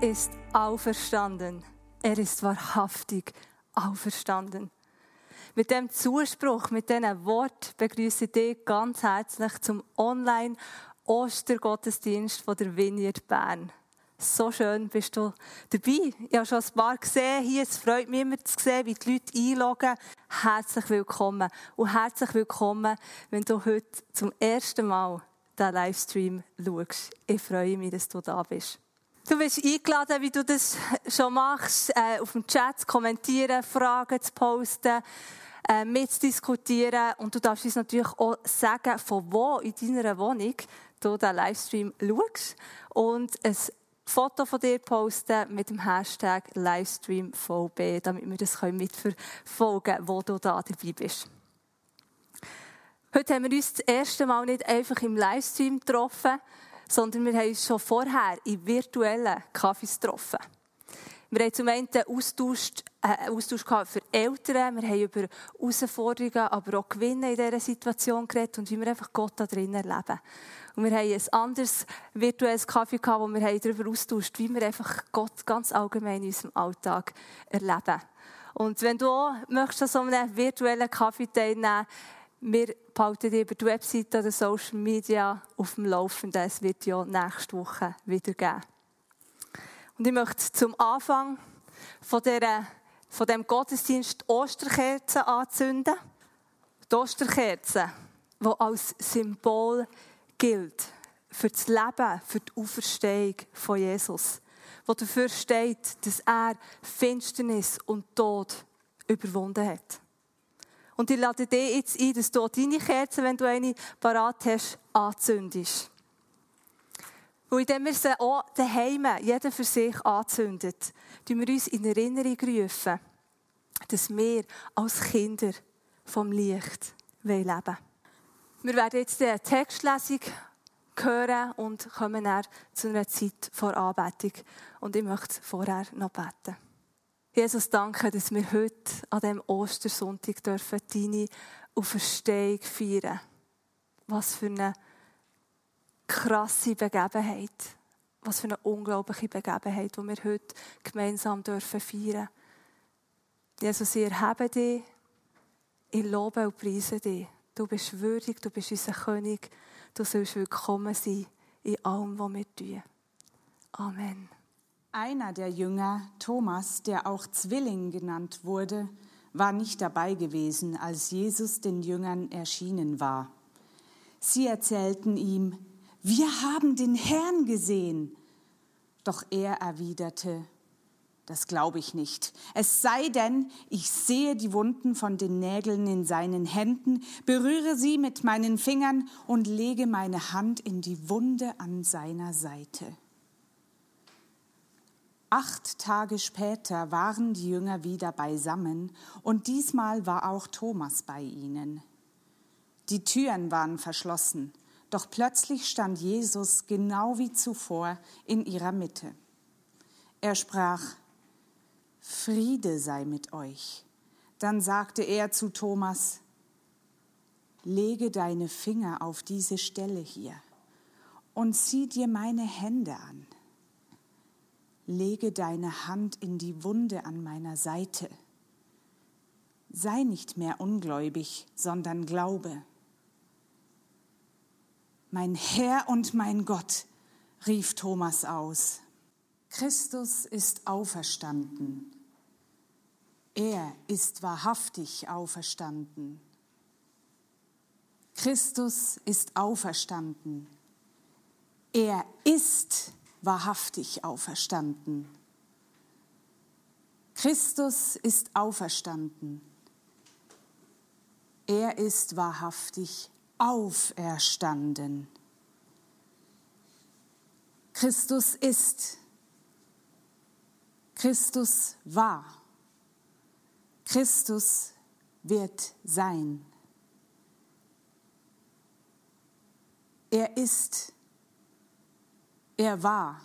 Herr ist auferstanden. Er ist wahrhaftig auferstanden. Mit dem Zuspruch, mit diesen Wort begrüße ich dich ganz herzlich zum Online-Ostergottesdienst von der Vineyard Bern. So schön bist du dabei. Ich habe schon ein paar gesehen hier. Es freut mich immer zu sehen, wie die Leute einloggen. Herzlich willkommen. Und herzlich willkommen, wenn du heute zum ersten Mal den Livestream schaust. Ich freue mich, dass du da bist. Du bist eingeladen, wie du das schon machst, äh, auf dem Chat zu kommentieren, Fragen zu posten, äh, mitzudiskutieren. Und du darfst uns natürlich auch sagen, von wo in deiner Wohnung du den Livestream schaust. Und ein Foto von dir posten mit dem Hashtag LivestreamVB, damit wir das mitverfolgen können, wo du da dabei bist. Heute haben wir uns das erste Mal nicht einfach im Livestream getroffen, sondern wir haben uns schon vorher in virtuellen Kaffees getroffen. Wir haben zum einen Austausch, äh, Austausch für Eltern, wir haben über Herausforderungen, aber auch Gewinne in dieser Situation geredet und wie wir einfach Gott da drinnen erleben. Und wir haben ein anderes virtuelles Kaffee gehabt, wo wir darüber austauscht, wie wir einfach Gott ganz allgemein in unserem Alltag erleben. Und wenn du auch möchtest an so einem virtuellen Kaffee teilnehmen wir behalten dich über die Webseite oder Social Media auf dem Laufenden. Es wird ja nächste Woche wieder geben. Und ich möchte zum Anfang von, dieser, von dem Gottesdienst die Osterkerzen anzünden. Die Osterkerze, die als Symbol gilt für das Leben, für die Auferstehung von Jesus. Wo dafür steht, dass er Finsternis und Tod überwunden hat. Und ich lade dich jetzt ein, dass du deine Kerze, wenn du eine parat hast, anzündest. Und indem wir sie auch daheim, jeder für sich anzündet, tun wir uns in Erinnerung rufen, dass wir als Kinder vom Licht leben wollen. Wir werden jetzt eine Textlesung hören und kommen dann zu einer Zeit vor Anbetung. Und ich möchte vorher noch beten. Jesus, danke, dass wir heute an diesem Ostersonntag dürfen deine Auferstehung feiern. Was für eine krasse Begebenheit. Was für eine unglaubliche Begebenheit, die wir heute gemeinsam dürfen feiern. Jesus, ich erhebe dich, ich lobe und preise dich. Du bist würdig, du bist unser König. Du sollst willkommen sein in allem, was wir tun. Amen. Einer der Jünger, Thomas, der auch Zwilling genannt wurde, war nicht dabei gewesen, als Jesus den Jüngern erschienen war. Sie erzählten ihm, wir haben den Herrn gesehen. Doch er erwiderte, das glaube ich nicht. Es sei denn, ich sehe die Wunden von den Nägeln in seinen Händen, berühre sie mit meinen Fingern und lege meine Hand in die Wunde an seiner Seite. Acht Tage später waren die Jünger wieder beisammen und diesmal war auch Thomas bei ihnen. Die Türen waren verschlossen, doch plötzlich stand Jesus genau wie zuvor in ihrer Mitte. Er sprach, Friede sei mit euch. Dann sagte er zu Thomas, lege deine Finger auf diese Stelle hier und zieh dir meine Hände an. Lege deine Hand in die Wunde an meiner Seite. Sei nicht mehr ungläubig, sondern glaube. Mein Herr und mein Gott, rief Thomas aus. Christus ist auferstanden. Er ist wahrhaftig auferstanden. Christus ist auferstanden. Er ist wahrhaftig auferstanden. Christus ist auferstanden. Er ist wahrhaftig auferstanden. Christus ist Christus war. Christus wird sein. Er ist. Er war.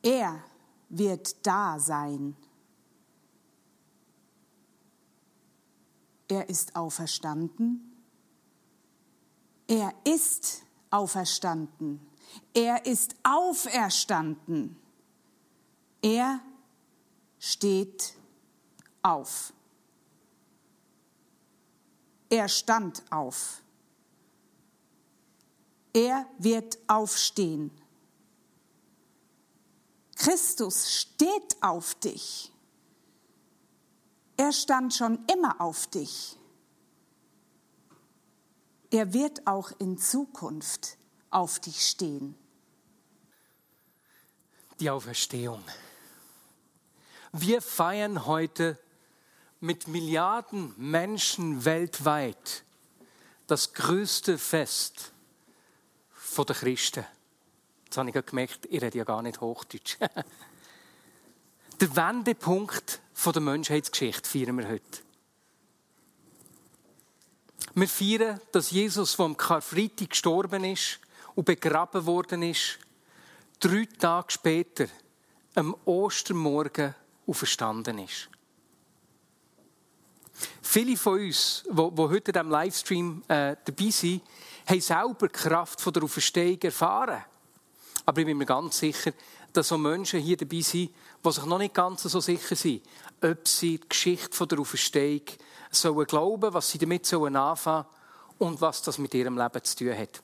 Er wird da sein. Er ist auferstanden. Er ist auferstanden. Er ist auferstanden. Er steht auf. Er stand auf. Er wird aufstehen. Christus steht auf dich. Er stand schon immer auf dich. Er wird auch in Zukunft auf dich stehen. Die Auferstehung. Wir feiern heute mit Milliarden Menschen weltweit das größte Fest der Christen. Jetzt habe ich gemerkt, ich rede ja gar nicht Hochdeutsch. Der Wendepunkt der Menschheitsgeschichte feiern wir heute. Wir feiern, dass Jesus vom Karfreitag gestorben ist und begraben worden ist, drei Tage später, am Ostermorgen, auferstanden ist. Viele von uns, die, heute in diesem Livestream äh, dabei sind, haben selber die Kraft von der Auferstehung erfahren. Aber ich bin mir ganz sicher, dass auch Menschen hier dabei sind, die sich noch nicht ganz so sicher sind, ob sie die Geschichte von der Auferstehung sollen glauben, was sie damit sollen anfangen und was das mit ihrem Leben zu tun hat.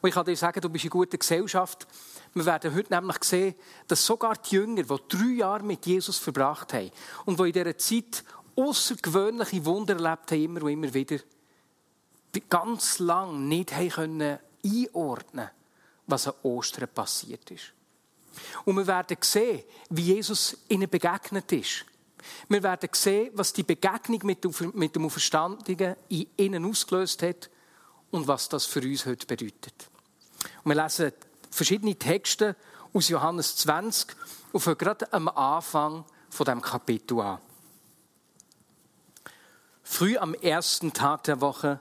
Und ich kann dir sagen, du bist in guter Gesellschaft. Wir werden heute nämlich sehen, dass sogar die Jünger, die drei Jahre mit Jesus verbracht haben und die in dieser Zeit außergewöhnliche Wunder erlebt haben, immer und immer wieder, ganz lang nicht können einordnen was an Ostern passiert ist. Und wir werden sehen, wie Jesus ihnen begegnet ist. Wir werden sehen, was die Begegnung mit dem Auferstandenen in ihnen ausgelöst hat und was das für uns heute bedeutet. Und wir lesen verschiedene Texte aus Johannes 20 und fangen gerade am Anfang von dem Kapitel an. Früh am ersten Tag der Woche,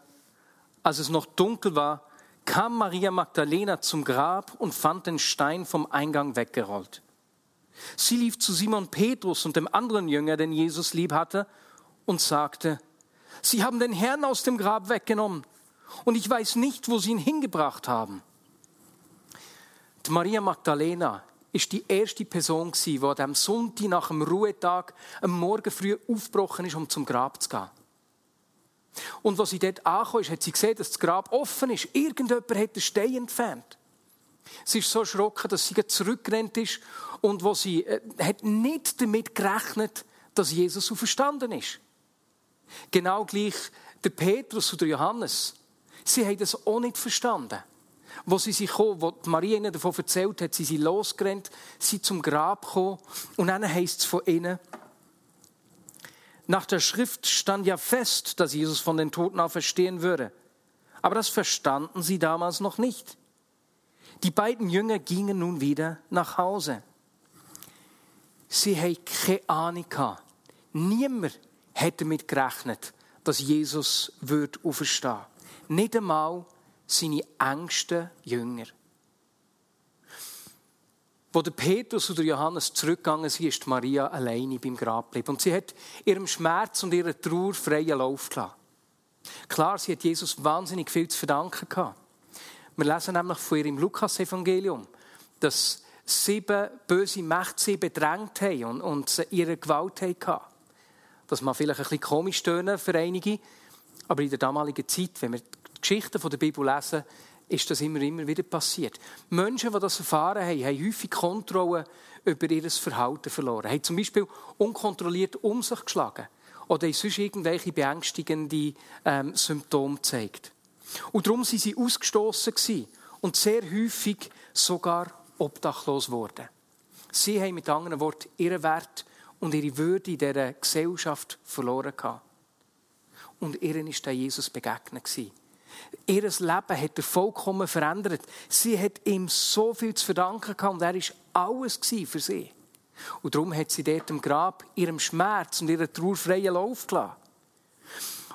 als es noch dunkel war, kam Maria Magdalena zum Grab und fand den Stein vom Eingang weggerollt. Sie lief zu Simon Petrus und dem anderen Jünger, den Jesus lieb hatte, und sagte, Sie haben den Herrn aus dem Grab weggenommen, und ich weiß nicht, wo Sie ihn hingebracht haben. Die Maria Magdalena ist die erste Person, die diesem Sonntag nach dem Ruhetag am Morgen früh aufgebrochen ist, um zum Grab zu gehen. Und als sie dort angekommen ist, hat sie gesehen, dass das Grab offen ist. Irgendjemand hat den Stein entfernt. Sie ist so erschrocken, dass sie zurückgerannt ist und wo sie äh, hat nicht damit gerechnet, dass Jesus auferstanden ist. Genau gleich der Petrus oder Johannes. Sie haben das auch nicht verstanden. Wo sie sich kommen, wo Maria ihnen davon erzählt hat, sie sind losgerannt, sie zum Grab gekommen und dann heisst es von ihnen, nach der Schrift stand ja fest, dass Jesus von den Toten auferstehen würde. Aber das verstanden sie damals noch nicht. Die beiden Jünger gingen nun wieder nach Hause. Sie haben keine Ahnung. Niemand hätte damit gerechnet, dass Jesus wird auferstehen. Nicht einmal seine engsten Jünger. Wo der Petrus oder Johannes zurückgegangen sind, ist Maria alleine beim Grab geblieben. Und sie hat ihrem Schmerz und ihrer Trauer freien Lauf gelassen. Klar, sie hat Jesus wahnsinnig viel zu verdanken gehabt. Wir lesen nämlich von ihr im Lukas-Evangelium, dass sieben böse Mächte sie bedrängt haben und, und ihre Gewalt hatten. Das mag vielleicht ein bisschen komisch tönen für einige, aber in der damaligen Zeit, wenn wir die Geschichten der Bibel lesen, ist das immer, immer wieder passiert. Menschen, die das erfahren haben, haben häufig Kontrolle über ihr Verhalten verloren. Haben zum Beispiel unkontrolliert um sich geschlagen oder haben sonst irgendwelche beängstigende ähm, Symptome gezeigt. Und darum waren sie ausgestoßen und sehr häufig sogar obdachlos geworden. Sie haben mit anderen Worten ihren Wert und ihre Würde in dieser Gesellschaft verloren. Und ihnen ist der Jesus begegnet. Ihr Leben hat er vollkommen verändert. Sie hat ihm so viel zu verdanken gehabt und er war alles für sie. Und darum hat sie dort im Grab ihrem Schmerz und ihrer Trauer freien Lauf gelassen.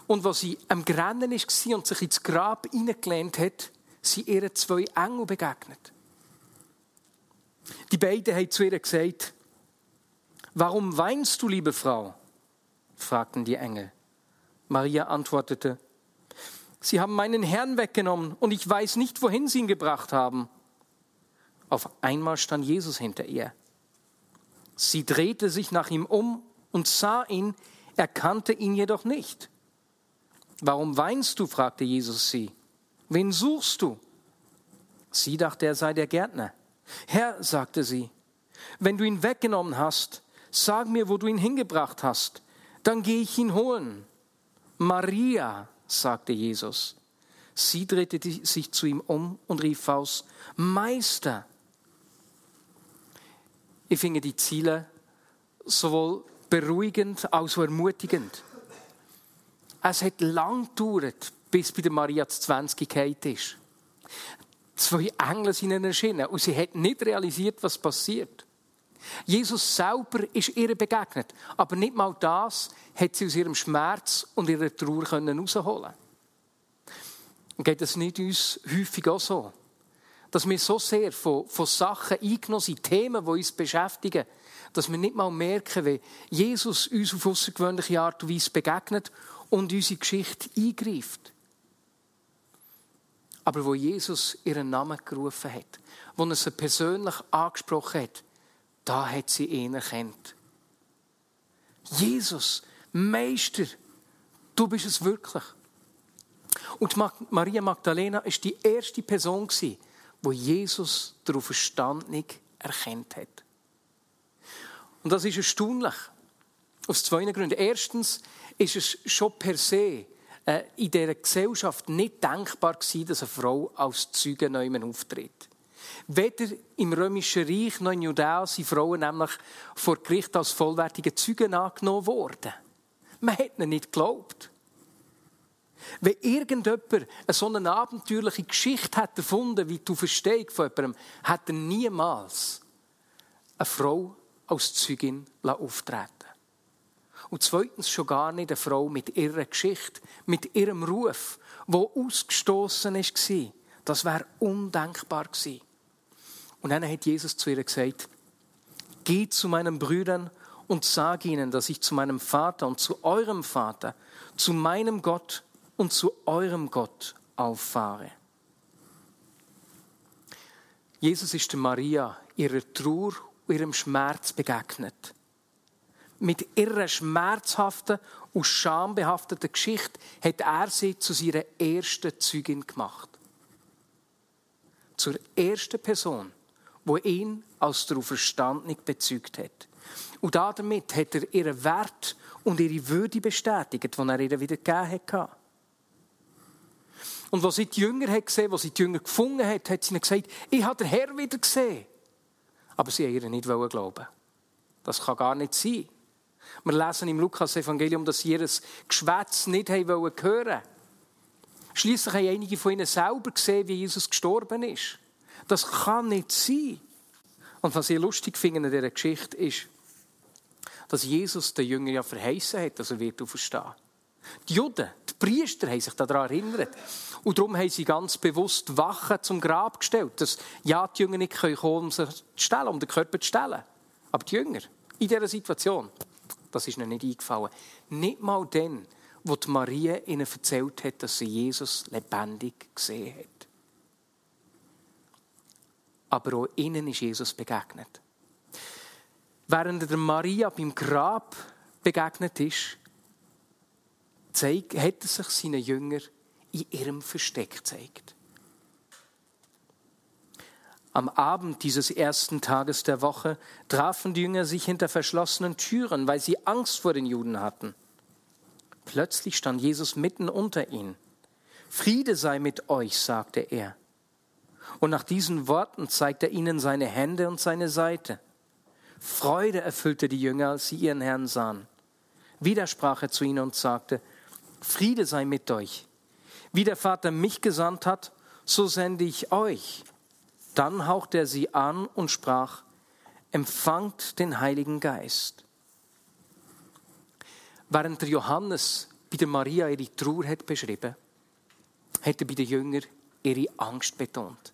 Und als sie am Grennen war und sich ins Grab hineingelehnt hat, sind ihr zwei Engel begegnet. Die beiden haben zu ihr gesagt, Warum weinst du, liebe Frau? fragten die Engel. Maria antwortete, Sie haben meinen Herrn weggenommen und ich weiß nicht, wohin Sie ihn gebracht haben. Auf einmal stand Jesus hinter ihr. Sie drehte sich nach ihm um und sah ihn, erkannte ihn jedoch nicht. Warum weinst du? fragte Jesus sie. Wen suchst du? Sie dachte, er sei der Gärtner. Herr, sagte sie, wenn du ihn weggenommen hast, sag mir, wo du ihn hingebracht hast, dann gehe ich ihn holen. Maria, sagte Jesus. Sie drehte sich zu ihm um und rief aus, Meister. Ich finde die Ziele sowohl beruhigend als auch ermutigend. Es hat lang gedauert, bis bei der Maria das 20 gefallen ist. Zwei Engel sind erschienen und sie hat nicht realisiert, was passiert. Jesus selber ist ihr begegnet, aber nicht mal das hat sie aus ihrem Schmerz und ihrer Trauer herausholen Und geht es nicht uns häufig auch so? Dass wir so sehr von, von Sachen eingenommen sind, Themen, die uns beschäftigen, dass wir nicht mal merken, wie Jesus uns auf außergewöhnliche Art und Weise begegnet und unsere Geschichte eingreift. Aber wo Jesus ihren Namen gerufen hat, wo er sie persönlich angesprochen hat, da hat sie ihn erkannt. Jesus, Meister, du bist es wirklich. Und Maria Magdalena ist die erste Person, wo Jesus darauf Verstandung erkannt hat. Und das ist erstaunlich. Aus zwei Gründen. Erstens ist es schon per se äh, in dieser Gesellschaft nicht denkbar dass eine Frau als Zeuge neu auftritt. Weder im Römischen Reich noch in Judäa sind Frauen nämlich vor Gericht als vollwertige Zeugen angenommen worden. Man hat ihnen nicht geglaubt. Wenn irgendjemand eine so eine abenteuerliche Geschichte hat erfunden, wie du verstehst von jemandem, hat er niemals eine Frau als Zeugin auftreten Und zweitens schon gar nicht eine Frau mit ihrer Geschichte, mit ihrem Ruf, wo ausgestoßen war. Das wäre undenkbar gewesen. Und dann hat Jesus zu ihr gesagt, geh zu meinen Brüdern und sag ihnen, dass ich zu meinem Vater und zu eurem Vater, zu meinem Gott und zu eurem Gott auffahre. Jesus ist Maria ihrer Trauer und ihrem Schmerz begegnet. Mit ihrer schmerzhaften und schambehafteten Geschichte hat er sie zu ihrer ersten Zeugin gemacht. Zur ersten Person, wo ihn als der Auferstandung bezeugt hat. Und damit hat er ihren Wert und ihre Würde bestätigt, die er ihr wieder gegeben hat. Und was sie die Jünger hat gesehen, was sie die Jünger gefunden hat, hat sie ihnen gesagt, ich habe den Herr wieder gesehen. Aber sie haben ihr nicht glauben. Das kann gar nicht sein. Wir lesen im Lukas-Evangelium, dass sie ihr Geschwätz nicht hören wollten. Schließlich haben einige von ihnen selber gesehen, wie Jesus gestorben ist. Das kann nicht sein. Und was ich lustig finde in dieser Geschichte ist, dass Jesus den Jüngern ja verheißen hat, dass er wird auferstehen. Die Juden, die Priester, haben sich daran erinnert. Und darum haben sie ganz bewusst Wachen zum Grab gestellt, dass ja die Jünger nicht kommen können, um sich zu stellen, um den Körper zu stellen. Aber die Jünger, in dieser Situation, das ist ihnen nicht eingefallen. Nicht mal dann, wo die Maria ihnen erzählt hat, dass sie Jesus lebendig gesehen hat aber auch ihnen ist Jesus begegnet. Während der Maria beim Grab begegnet ist, zeigt, hat er sich seinen Jünger in ihrem Versteck gezeigt. Am Abend dieses ersten Tages der Woche trafen die Jünger sich hinter verschlossenen Türen, weil sie Angst vor den Juden hatten. Plötzlich stand Jesus mitten unter ihnen. Friede sei mit euch, sagte er. Und nach diesen Worten zeigt er ihnen seine Hände und seine Seite. Freude erfüllte die Jünger, als sie ihren Herrn sahen. Wieder sprach er zu ihnen und sagte, Friede sei mit euch. Wie der Vater mich gesandt hat, so sende ich euch. Dann hauchte er sie an und sprach, empfangt den Heiligen Geist. Während der Johannes bei der Maria ihre Trauer hat beschrieben, hat er bei den Jüngern ihre Angst betont.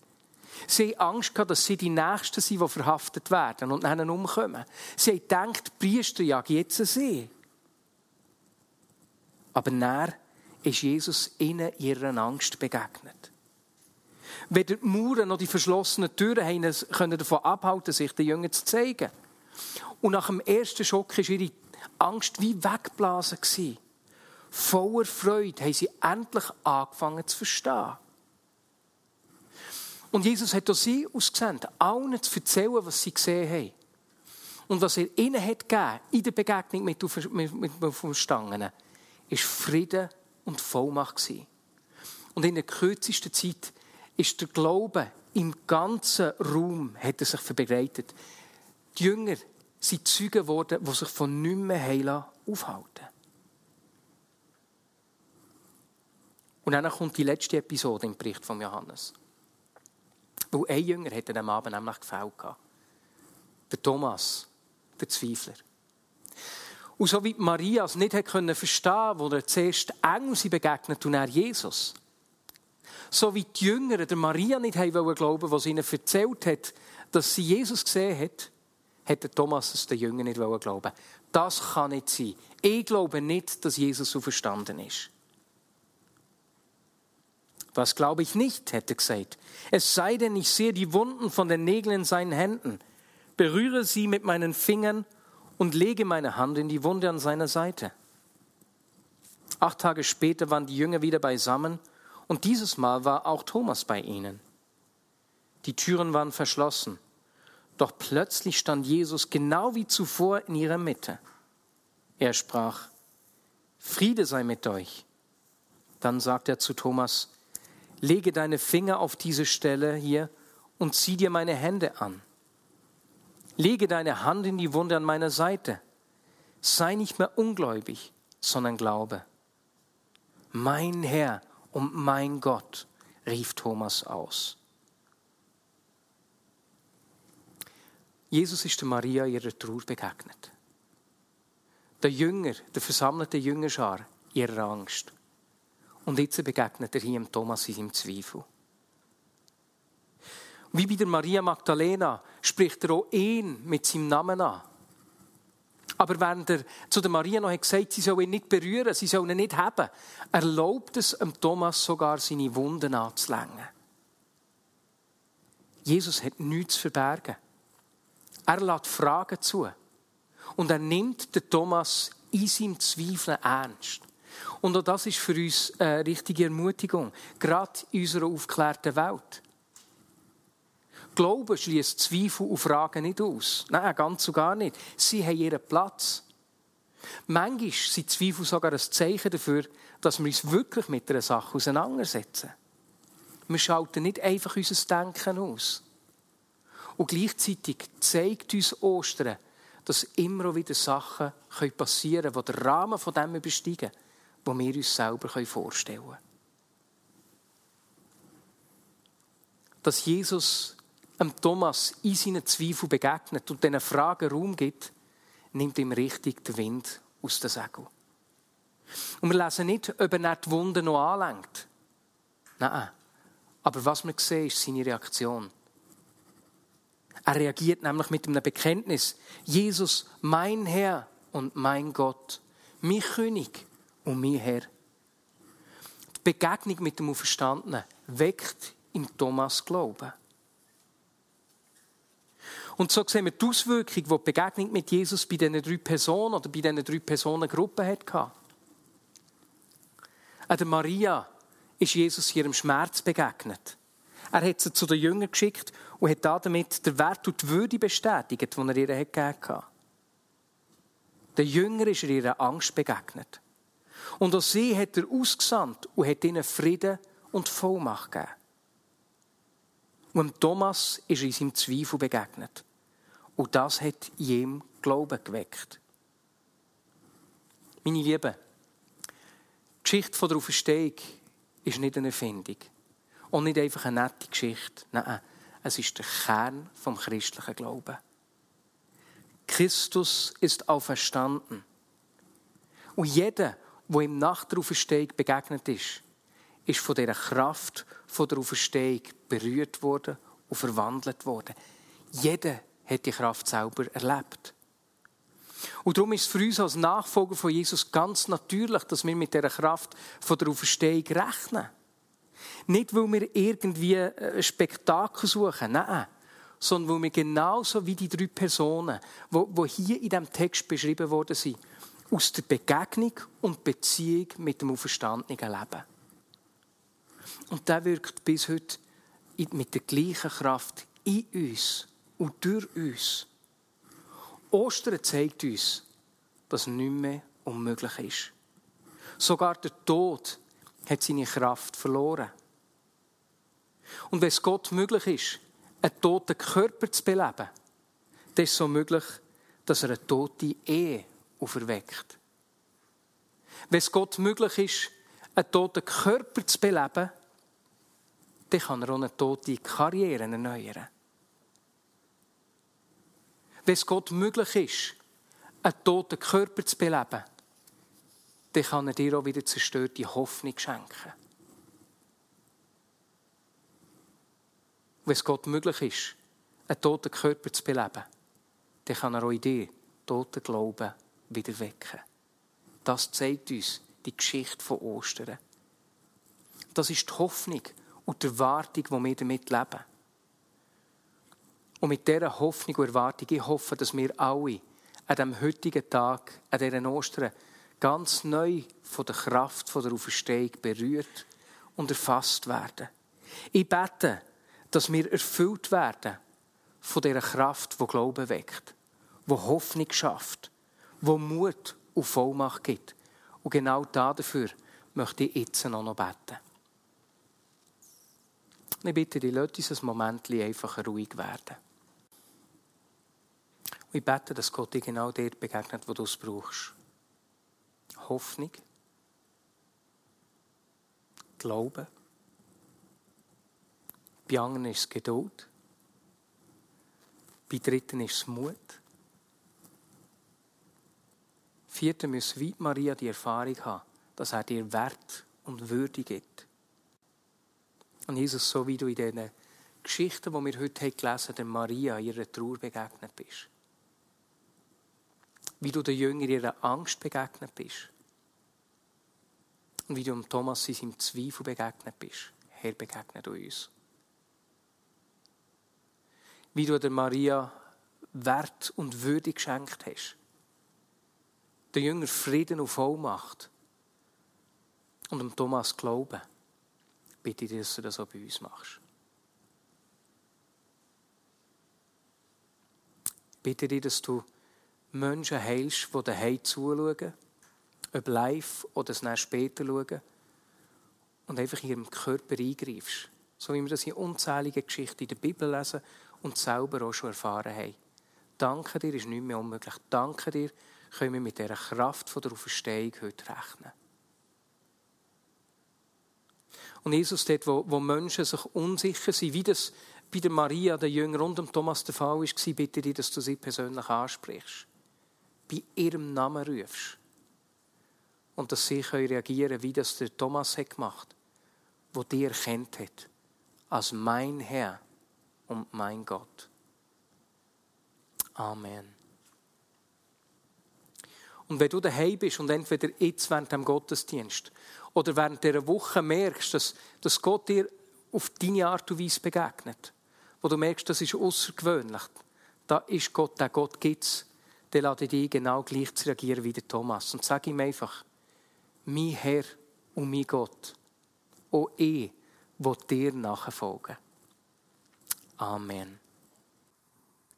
Sie haben Angst dass sie die Nächsten sind, die verhaftet werden und dann umkommen. Sie haben gedacht, die Priester jagen jetzt sie. Aber näher ist Jesus ihnen ihrer Angst begegnet. Weder die Mauern noch die verschlossenen Türen können davon abhalten, sich den Jüngern zu zeigen. Und nach dem ersten Schock war ihre Angst wie weggeblasen. Voller Freude haben sie endlich angefangen zu verstehen. Und Jesus hat sie ausgesendet, allen zu erzählen, was sie gesehen haben. Und was er ihnen hat gegeben, in der Begegnung mit dem Verstandenen, ist Frieden und Vollmacht. Und in der kürzesten Zeit ist der Glaube im ganzen Raum hat er sich verbreitet. Die Jünger sind Zeugen geworden, die sich von nichts mehr heilen aufhalten. Und dann kommt die letzte Episode im Bericht von Johannes. Weil ein Jünger hat am Abend nämlich gefällt. Der Thomas, der Zweifler. Und so wie Maria es nicht verstehen konnte, wo er zuerst Engel sie begegnet und er Jesus. So wie die Jünger der Maria nicht glauben wollten, was ihnen erzählt hat, dass sie Jesus gesehen hat, hat der Thomas es den Jüngern nicht glauben Das kann nicht sein. Ich glaube nicht, dass Jesus so verstanden ist. Das glaube ich nicht, hätte gesagt. Es sei denn, ich sehe die Wunden von den Nägeln in seinen Händen, berühre sie mit meinen Fingern und lege meine Hand in die Wunde an seiner Seite. Acht Tage später waren die Jünger wieder beisammen und dieses Mal war auch Thomas bei ihnen. Die Türen waren verschlossen, doch plötzlich stand Jesus genau wie zuvor in ihrer Mitte. Er sprach, Friede sei mit euch. Dann sagte er zu Thomas, lege deine Finger auf diese Stelle hier und zieh dir meine Hände an. Lege deine Hand in die Wunde an meiner Seite. Sei nicht mehr ungläubig, sondern glaube. Mein Herr und mein Gott, rief Thomas aus. Jesus ist der Maria ihrer Trauer begegnet. Der Jünger, der versammelte Jüngerschar ihrer Angst. Und jetzt begegnet er hier im Thomas in seinem Zweifel. Wie bei der Maria Magdalena spricht er auch ihn mit seinem Namen an. Aber während er zu der Maria noch hat gesagt, sie soll ihn nicht berühren, sie soll ihn nicht haben, erlaubt es dem Thomas sogar, seine Wunden anzulängen. Jesus hat nichts zu verbergen. Er lässt Fragen zu. Und er nimmt den Thomas in seinem Zweifeln ernst. Und auch das ist für uns eine richtige Ermutigung, gerade in unserer aufgeklärten Welt. Glauben schließt Zweifel und Fragen nicht aus. Nein, ganz und gar nicht. Sie haben ihren Platz. Manchmal sind Zweifel sogar ein Zeichen dafür, dass wir uns wirklich mit einer Sache auseinandersetzen. Wir schalten nicht einfach unser Denken aus. Und gleichzeitig zeigt uns Ostern, dass immer wieder Sachen passieren können, die den Rahmen von dem übersteigen die wir uns selber vorstellen können. Dass Jesus dem Thomas in seinen Zweifeln begegnet und diesen Fragen Raum gibt, nimmt ihm richtig den Wind aus den Segel. Und wir lesen nicht, ob er die Wunden noch anlenkt. Nein. Aber was wir sehen, ist seine Reaktion. Er reagiert nämlich mit einem Bekenntnis. Jesus, mein Herr und mein Gott, mein König und mein Herr. Die Begegnung mit dem Auferstandenen weckt in Thomas Glauben. Und so sehen wir die Auswirkung, die die Begegnung mit Jesus bei diesen drei Personen oder bei diesen drei Personengruppen hatte. An der Maria ist Jesus ihrem Schmerz begegnet. Er hat sie zu den Jüngern geschickt und hat damit den Wert und die Würde bestätigt, die er ihr gegeben hat. Der Jünger ist ihrer Angst begegnet. Und auch sie hat er ausgesandt und hat ihnen Frieden und Vollmacht gegeben. Und Thomas ist in seinem Zweifel begegnet. Und das hat ihm Glauben geweckt. Meine Lieben, die Geschichte der Auferstehung ist nicht eine Erfindung. Und nicht einfach eine nette Geschichte. Nein, es ist der Kern vom christlichen Glauben. Christus ist auferstanden. Und jeder, der ihm nach der Auferstehung begegnet ist, ist von dieser Kraft von der Auferstehung berührt worden und verwandelt worden. Jeder hat die Kraft selber erlebt. Und darum ist es für uns als Nachfolger von Jesus ganz natürlich, dass wir mit dieser Kraft von der Auferstehung rechnen. Nicht, weil wir irgendwie ein Spektakel suchen, nein, sondern weil wir genauso wie die drei Personen, die hier in diesem Text beschrieben worden sind, aus der Begegnung und Beziehung mit dem auferstandenen Leben. Und der wirkt bis heute mit der gleichen Kraft in uns und durch uns. Ostern zeigt uns, dass nichts mehr unmöglich ist. Sogar der Tod hat seine Kraft verloren. Und wenn es Gott möglich ist, einen toten Körper zu beleben, dann ist es so möglich, dass er eine tote Ehe auferweckt. Wenn es Gott möglich ist, einen toten Körper zu beleben, dann kann er auch eine tote Karriere erneuern. Wenn es Gott möglich ist, einen toten Körper zu beleben, dann kann er dir auch wieder zerstörte Hoffnung schenken. Wenn es Gott möglich ist, einen toten Körper zu beleben, dann kann er auch in dir toten Glauben wieder wecken. Das zeigt uns die Geschichte von Ostern. Das ist die Hoffnung und die Erwartung, die wir damit leben. Und mit dieser Hoffnung und Erwartung, ich hoffe, dass wir alle an diesem heutigen Tag, an dieser Ostern, ganz neu von der Kraft von der Auferstehung berührt und erfasst werden. Ich bete, dass wir erfüllt werden von dieser Kraft, die Glauben weckt, die Hoffnung schafft, die Mut und Vollmacht gibt. Und genau dafür möchte ich jetzt noch beten. Ich bitte dich, lass uns ein Moment einfach ruhig werden. Und ich bete, dass Gott dir genau dort begegnet, wo du es brauchst. Hoffnung, Glaube, bei anderen ist es Geduld, bei Dritten ist es Mut. Vierten muss wie Maria die Erfahrung haben, dass er dir Wert und Würde gibt. Und Jesus, so wie du in diesen Geschichten, die wir heute gelesen haben, der Maria ihrer Trauer begegnet bist wie du den Jüngern ihrer Angst begegnet bist. Und wie du dem Thomas in seinem Zweifel begegnet bist. Herr, begegnet uns. Wie du der Maria Wert und Würde geschenkt hast. Den Jünger Frieden und Vollmacht. Und dem Thomas Glauben. Bitte dich, dass du das auch bei uns machst. Bitte dich, dass du Menschen heilst, die daheim zuschauen, ob live oder es später schauen, und einfach in ihrem Körper eingreifst. So wie wir das in unzähligen Geschichten in der Bibel lesen und selber auch schon erfahren haben. Danke dir, ist nicht mehr unmöglich. Danke dir, können wir mit dieser Kraft der Auferstehung heute rechnen. Und Jesus, dort, wo, wo Menschen sich unsicher sind, wie das bei der Maria, der Jünger und dem Thomas der Fall war, bitte dich, dass du sie persönlich ansprichst bei ihrem Namen rufst. Und dass sie reagieren können, wie das der Thomas hat gemacht hat, der dich erkennt hat als mein Herr und mein Gott. Amen. Und wenn du daheim bist und entweder jetzt während dem Gottesdienst oder während dieser Woche merkst, dass, dass Gott dir auf deine Art und Weise begegnet, wo du merkst, das ist außergewöhnlich, da ist Gott, der Gott gibt es dann lade ich dich genau gleich zu reagieren wie der Thomas. Und sag ihm einfach, mein Herr und mein Gott, auch ich will dir nachfolgen. Amen.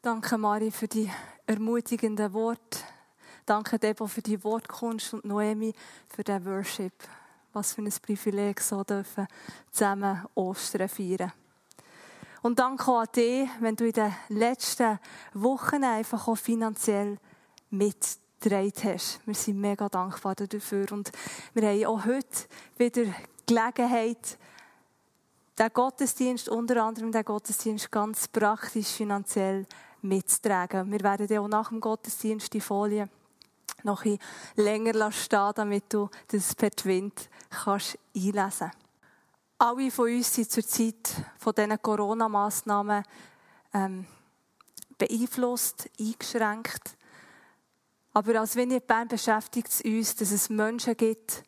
Danke, Mari, für die ermutigenden Worte. Danke, Debo, für die Wortkunst und Noemi für den Worship. Was für ein Privileg, so dürfen zusammen Ostern feiern. Und danke auch an dich, wenn du in den letzten Wochen einfach auch finanziell mitgetragen hast. Wir sind mega dankbar dafür. Und wir haben auch heute wieder Gelegenheit, den Gottesdienst, unter anderem den Gottesdienst, ganz praktisch finanziell mitzutragen. Wir werden ja auch nach dem Gottesdienst die Folie noch ein länger stehen, damit du das per kannst einlesen Alle von uns sind zur Zeit von diesen Corona-Massnahmen ähm, beeinflusst, eingeschränkt. Aber als Vignette Bern beschäftigt es uns, dass es Menschen gibt,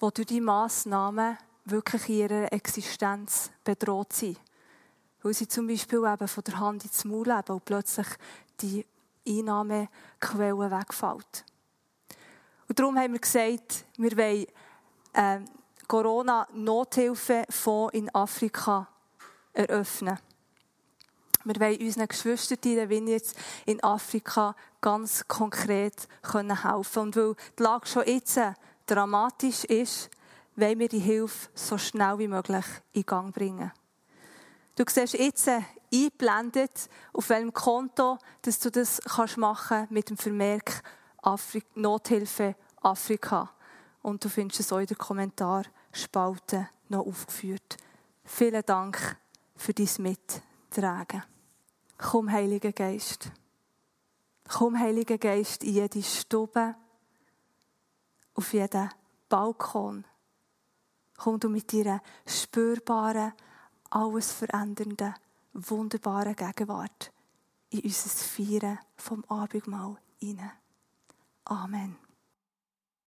die durch diese Massnahmen wirklich in ihrer Existenz bedroht sind. Weil sie zum Beispiel eben von der Hand ins Maul leben und plötzlich die Einnahmequelle wegfällt. Und darum haben wir gesagt, wir wollen äh, Corona-Nothilfefonds in Afrika eröffnen. Wir wollen unseren Geschwistern in den jetzt in Afrika ganz konkret können helfen Und weil die Lage schon jetzt dramatisch ist, wollen wir die Hilfe so schnell wie möglich in Gang bringen. Du siehst jetzt eingeblendet, auf welchem Konto dass du das kannst machen mit dem Vermerk Afri Nothilfe Afrika. Und du findest es auch in der Kommentarspalte noch aufgeführt. Vielen Dank für dein Mittragen. Komm, Heiliger Geist. Komm, Heiliger Geist, in jede Stube, auf jeden Balkon. Komm du mit deiner spürbaren, alles verändernden, wunderbaren Gegenwart in unser Feiern vom Abendmahl hinein. Amen.